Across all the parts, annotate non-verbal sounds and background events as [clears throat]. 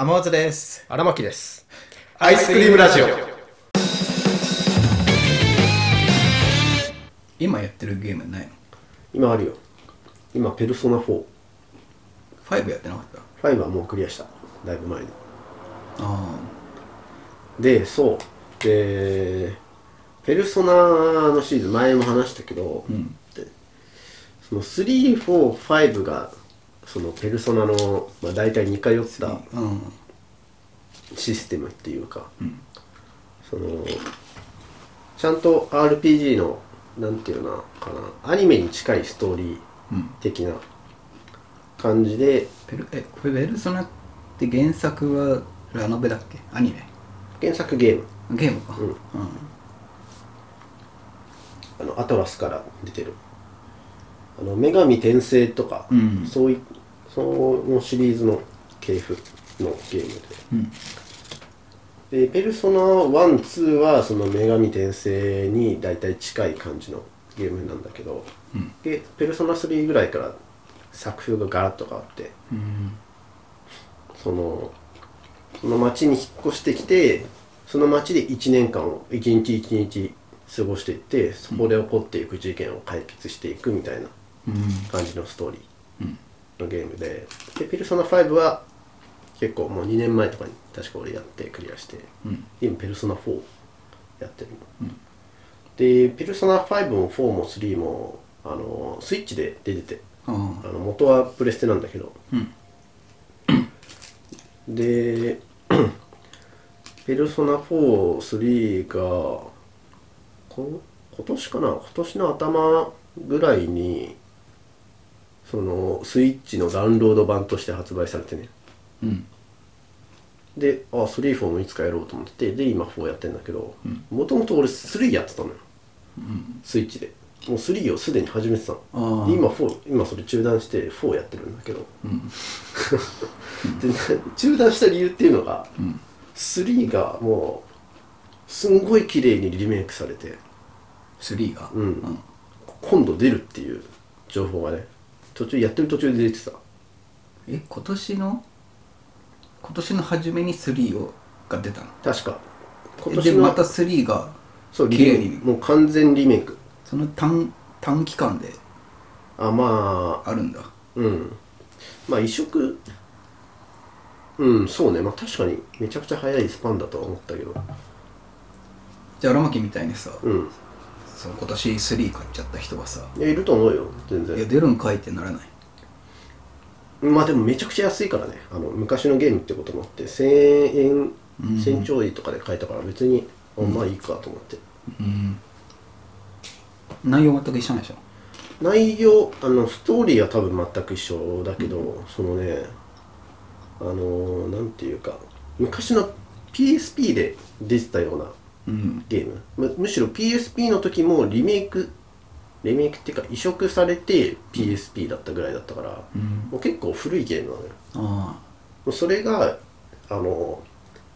天松です。荒牧です。アイスクリームラジオ。今やってるゲームないの？今あるよ。今ペルソナ45 5やってなかった？はもうクリアした。だいぶ前に。あでそう。でペルソナのシリーズ前も話したけど、ん。でその345がそのペルソナの、まあ、大体似通ったシステムっていうか、そのちゃんと RPG のなんていうのかなアニメに近いストーリーうん。的な感じでペルえこれペルソナって原作はラノベだっけ？アニメ？原作ゲーム。ゲームか。うん。あのアトラスから出てるあの女神転生とか、うん。そういそのシリーズの系譜のゲームで。うん。でペルソナ12はその女神転生に大体近い感じのゲームなんだけど、うん。でペルソナ3ぐらいから作風がガラッと変わってうんそのその町に引っ越してきてその町で1年間を一日一日過ごしていってそこで起こっていく事件を解決していくみたいなうん感じのストーリうん。ーのゲームででペルソナ5は結構もう2年前とかに確か俺やってクリアしてうん。今ペルソナ4やってる。の、でペルソナ5も4も3もあのスイッチで出ててああ。の元はプレステなんだけど。うん。で [clears throat] ペルソナ43がこ今年かな？今年の頭ぐらいにそのスイッチのダウンロード版として発売されてね。うん。であ34もいつかやろうと思ってで今4やってんだけどもともと俺3やってたのよ、スイッチで。もう3をすでに始めてたの。で今4今それ中断して4やってるんだけど、[laughs] で中断した理由っていうのが、ん。3がもうすんごい綺麗にリメイクされて。3が？うん。今度出るっていう情報がね途中やってる途中で出てた。え今年の？今年の初めに3をが出たの？確か。今年のでまた3がそう綺麗にリメイク。もう完全リメイク。その短短期間であまあ。あるんだ。うん。まあ移植。うんそうね。まあ確かにめちゃくちゃ早いスパンだとは思ったけど。じゃあ荒牧みたいにさ、うんその今年3買っちゃった人はさ。いやいると思うよ。全いや然出るんかいってならない。まあでもめちゃくちゃ安いからね。あの昔のゲームってこともあって1000円1000ちょいとかで買えたから別に、あまあいいかと思って。うん。内容全く一緒なんでしょ？内容あのストーリーは多分全く一緒だけど、そのねあのなんていうか昔の PSP で出てたようなうんゲーム。むむしろ PSP の時もリメイクリメイクっていうか移植されて PSP だったぐらいだったから、うん。もう結構古いゲームなのよ。あもうそれがあの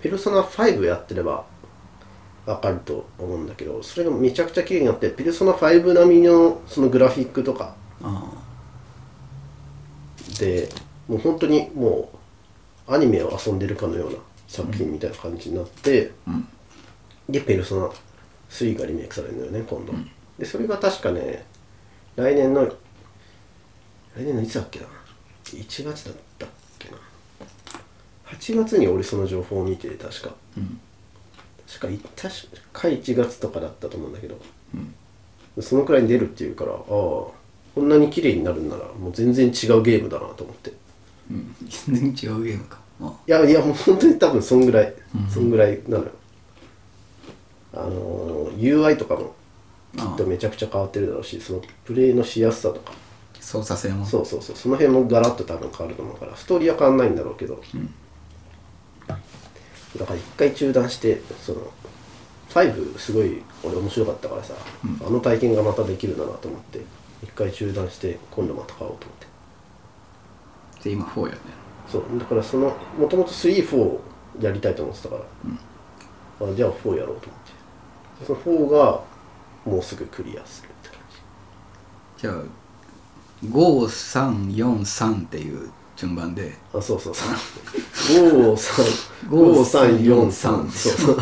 ペルソナ5やってればわかると思うんだけどそれがめちゃくちゃ綺麗になってペルソナ5並みのそのグラフィックとかああ。でもう本当にもうアニメを遊んでるかのような作品みたいな感じになって、んでペルソナ3がリメイクされるのよね今度、でそれが確かね来年の来年のいつだっけな？1月だったっけな？8月に俺その情報を見て確か、ん。確かい確か1月とかだったと思うんだけど、そのくらいに出るっていうからああこんなに綺麗になるんならもう全然違うゲームだなと思って。うん。全然違うゲームか。あ。いやいやもう本当に多分そんぐらい、そんぐらいなのよあのー UI とかもきっとめちゃくちゃ変わってるだろうしそのプレイのしやすさとか。操作性も。そうそうそう。その辺もガラッと多分変わると思うからストーリーは変わんないんだろうけど、だから一回中断してその5すごい俺面白かったからさ、あの体験がまたできるんだなと思って一回中断して今度また買おうと思って。で今4やね。そう。だからそのもともと34やりたいと思ってたから、あじゃあ4やろうと思ってその4がもうすぐクリアするって感じ。じゃあ5343っていう順番で。あそうそうそう。535343そうそう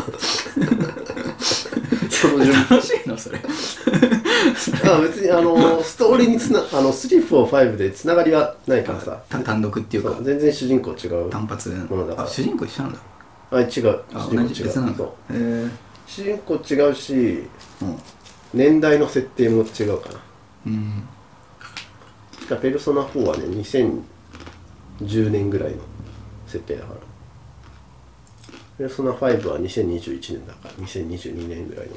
その順。楽しいのそれ。あ別にあのストーリーにつなあの345でつながりはないからさ。た単独っていうか。全然主人公違う。単発ものだから。あ主人公一緒なんだ。あ違う。主あ違う。別なんだ。そう。へえ主人公違うしうん。年代の設定も違うかな。うん。ペルソナ4はね2010年ぐらいの設定だから。ペルソナ5は2021年だから2022年ぐらいの。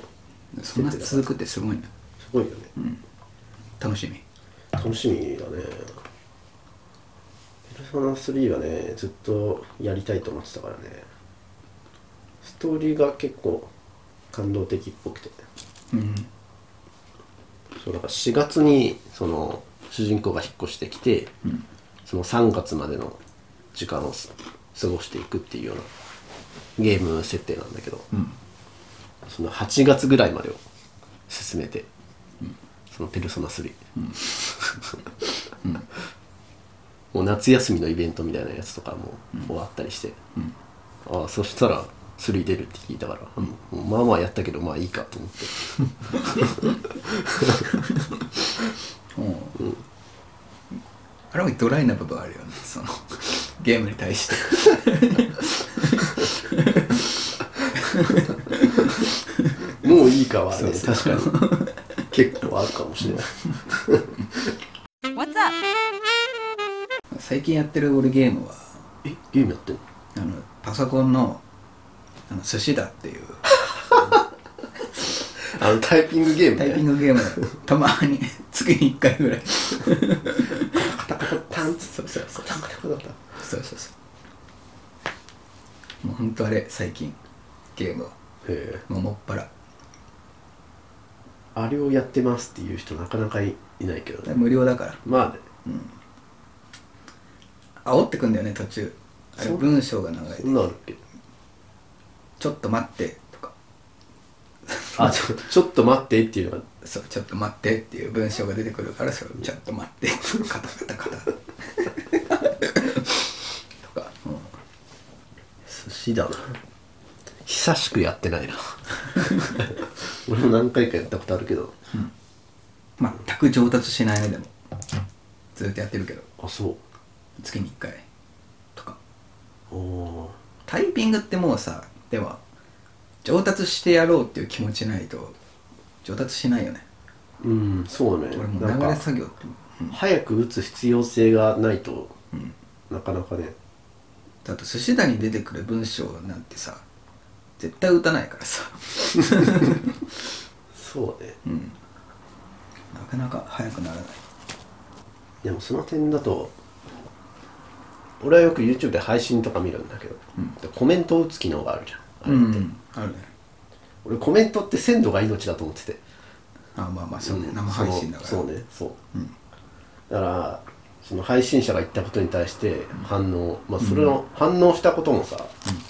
そんな続くってすごいねすごいよね、楽しみ。楽しみだね。ペルソナ3はねずっとやりたいと思ってたからね。ストーリーが結構感動的っぽくて。うん。そうだから4月にその主人公が引っ越してきて、その3月までの時間をす過ごしていくっていうようなゲーム設定なんだけど、その8月ぐらいまでを進めて、そのペルソナ3、[laughs] もう夏休みのイベントみたいなやつとかも終わったりして、ああそしたら3出るって聞いたから、うん。まあまあやったけどまあいいかと思って。うん。あれもドライな部分あるよね。そのゲームに対して。もういいかはね確かに。結構あるかもしれない。What's up? 最近やってる俺ゲームはえゲームやってんの？あのパソコンのあの寿司だっていう。[laughs] あのタイピングゲームタイピンググゲーム。たまに [laughs] 月に1回ぐらい。カタカタパン。ツそうそうそう。カタカタそうそうそう。もうほんとあれ最近ゲームはへえ。もうもっぱら。あれをやってますっていう人なかなかいいないけどね。無料だから。まあね。煽ってくんだよね途中。あれ文章が長いそんなるっけ？ちょっと待ってとか。あちょちょっと待ってっていうのがそうちょっと待ってっていう文章が出てくるからそれをちょっと待ってカタカタカタ。[laughs] とか、うん。寿司だな。久しくやってないな。俺も何回かやったことあるけど。全く上達しないねでも。ずっとやってるけど。あそ月に1回。とか。うおタイピングってもうさでは上達してやろうっていう気持ちないと上達しないよね。ーうんそうね。俺もう流れ作業って早く打つ必要性がないと、なかなかね。だと寿司だに出てくる文章なんてさ絶対打たないからさ。そうね。[laughs] うん。なかなか早くならない。でもその点だと俺はよく YouTube で配信とか見るんだけど、でコメントを打つ機能があるじゃんあれって、あるね。俺コメントって鮮度が命だと思ってて。あまあまあそうね、うん。生配信だから。そう。そうね。そう、うん。だからその配信者が言ったことに対して反応、まあそれを反応したこともさ、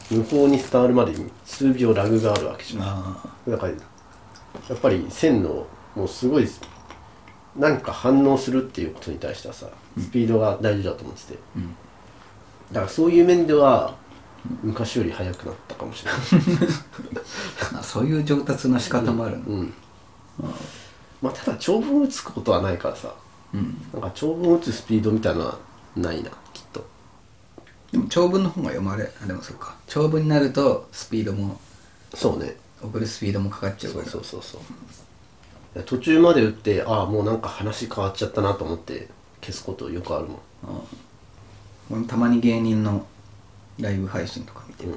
無法に伝わるまでに数秒ラグがあるわけじゃん。あだからやっぱり線のもうすごい何か反応するっていうことに対してはさスピードが大事だと思ってて、ん。だからそういう面では昔より速くなったかもしれない。[laughs] そういう上達の仕方もあるの。うん。まあただ長文打つことはないからさ。うん。なんか長文打つスピードみたいなのはないなきっと。でも長文の方が読まれあでもそうか。長文になるとスピードもそうね。送るスピードもかかっちゃうそうから。そうそうそう途中まで打ってああもうなんか話変わっちゃったなと思って消すことよくあるもん。俺もたまに芸人のライブ配信とか見て、うん。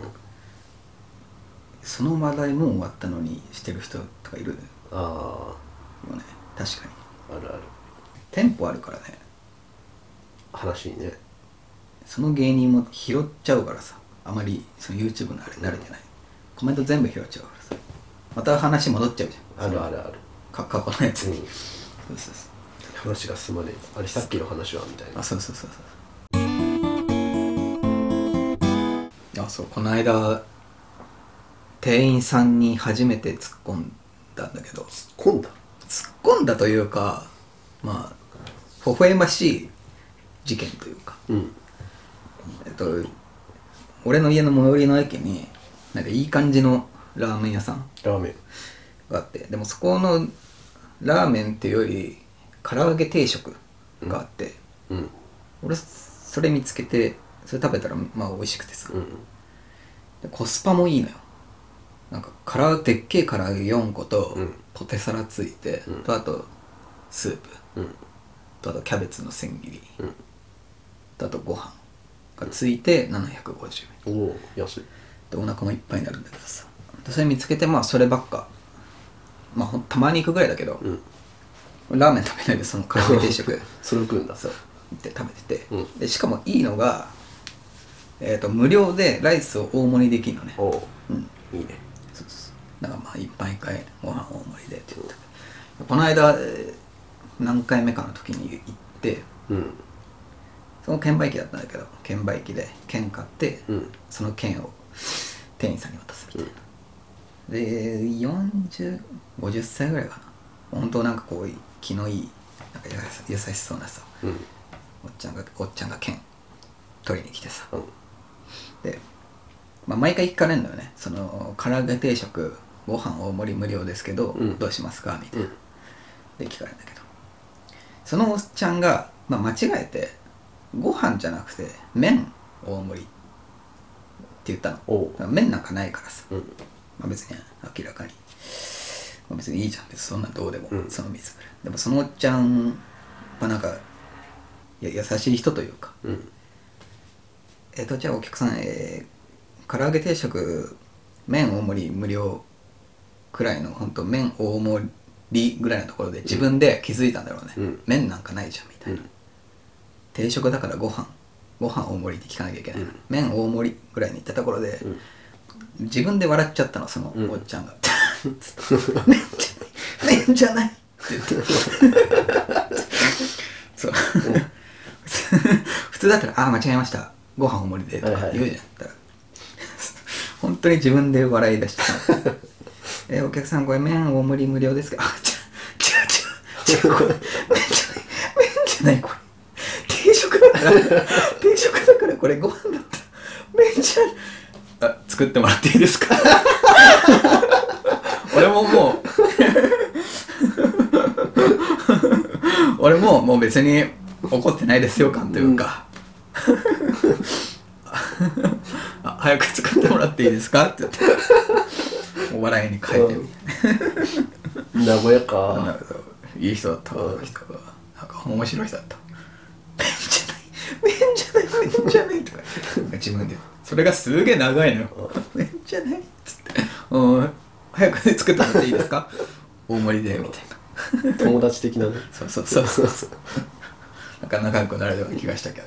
その話題もう終わったのにしてる人とかいる。よあね確かに。ああるある。テンポあるからね。話にね。その芸人も拾っちゃうからさ。あまりその YouTube のあれ慣れてない、コメント全部拾っちゃうからさ。また話戻っちゃうじゃん。あるあるある。か過去のやつに、うん。そうそうそう。話が進まねえ。あれさっきの話はみたいな。あそうそうそうそうあそうこの間店員さんに初めて突っ込んだんだけど。今度突っ込んだというかまあ微笑ましい事件というか。うん。えっと俺の家の最寄りの駅になんかいい感じのラーメン屋さんラーメン。があってでもそこのラーメンっていうより唐揚げ定食があって、うん。俺それ見つけてそれ食べたらまあ美味しくてさ、うんでコスパもいいのよ。なんかからでっけえ唐揚げ4個とうん。ポテサラついて、うん。とあとスープ。うん。とあとキャベツの千切り。うん。とあとご飯がついて750円。おお安い。でお腹もいっぱいになるんだけどさ。でそれ見つけてまあそればっか。まあほんたまに行くぐらいだけど、うん。ラーメン食べないでその唐揚げ定食 [laughs] それを食うんだ。そう。行って食べてて、うん。でしかもいいのが、えー、と無料でライスを大盛りできるのね。おおうん。いいね。そうそうだからまあ一杯一回ご飯大盛りでって言ったけどこの間えー何回目かの時に行ってうん。その券売機だったんだけど券売機で券買って、うん。その券を店員さんに渡すみたいな、で4050歳ぐらいかな。本当なんかこう気のいいなんか優しそうなさうん。おっちゃんがおっちゃんが券取りに来てさ。うん。で、まあ、毎回聞かれるのよね。その唐揚げ定食ご飯大盛り無料ですけど、うん。どうしますか？みたいな、うん。で聞かれるんだけど。そのおっちゃんが、まあ、間違えてご飯じゃなくて麺大盛りって言ったの。麺なんかないからさ、うん。まあ、別に明らかに、まあ、別にいいじゃん。ってそんなんどうでも、うん。その水ぐらい。でもそのおっちゃんはなんかいや優しい人というかうんえっ、とじゃあお客さん、えー、唐揚げ定食麺大盛り無料くらいの本当麺大盛りぐらいのところで自分で気づいたんだろうね、うん。麺なんかないじゃんみたいな、うん。定食だからご飯ご飯大盛りって聞かなきゃいけない、うん。麺大盛りぐらいに言ったところで、うん。自分で笑っちゃったのそのうん。おっちゃんが「[laughs] 麺じゃない麺じゃない」って言って。[laughs] そう。普通だったら「ああ間違えましたご飯大盛りで」とか言うじゃん、だったら。[laughs] 本当に自分で笑い出して「[laughs] えお客さんこれ麺大盛り無料ですか? [laughs]」あ違う違う違う違うこれ。麺じゃない麺じゃないこれ。定食だから。定食だからこれご飯だった。麺じゃあ作ってもらっていいですか？俺ももう。俺ももう別に怒ってないですよ感というか、あ早く作ってもらっていいですか？って。言ってお笑いに変えて。みたい名古屋な、かいい人だったわあの人がなんか面白い人だった。麺じゃない。麺じゃない。麺じゃないとか。自分で。それがすげえ長いのよ。麺じゃない。っつって。うん。早く作ってもらっていいですか？大盛りで。みたいな友達的なね。そうそうそうそうそう。[laughs] なんか仲良くなれるような気がしたけど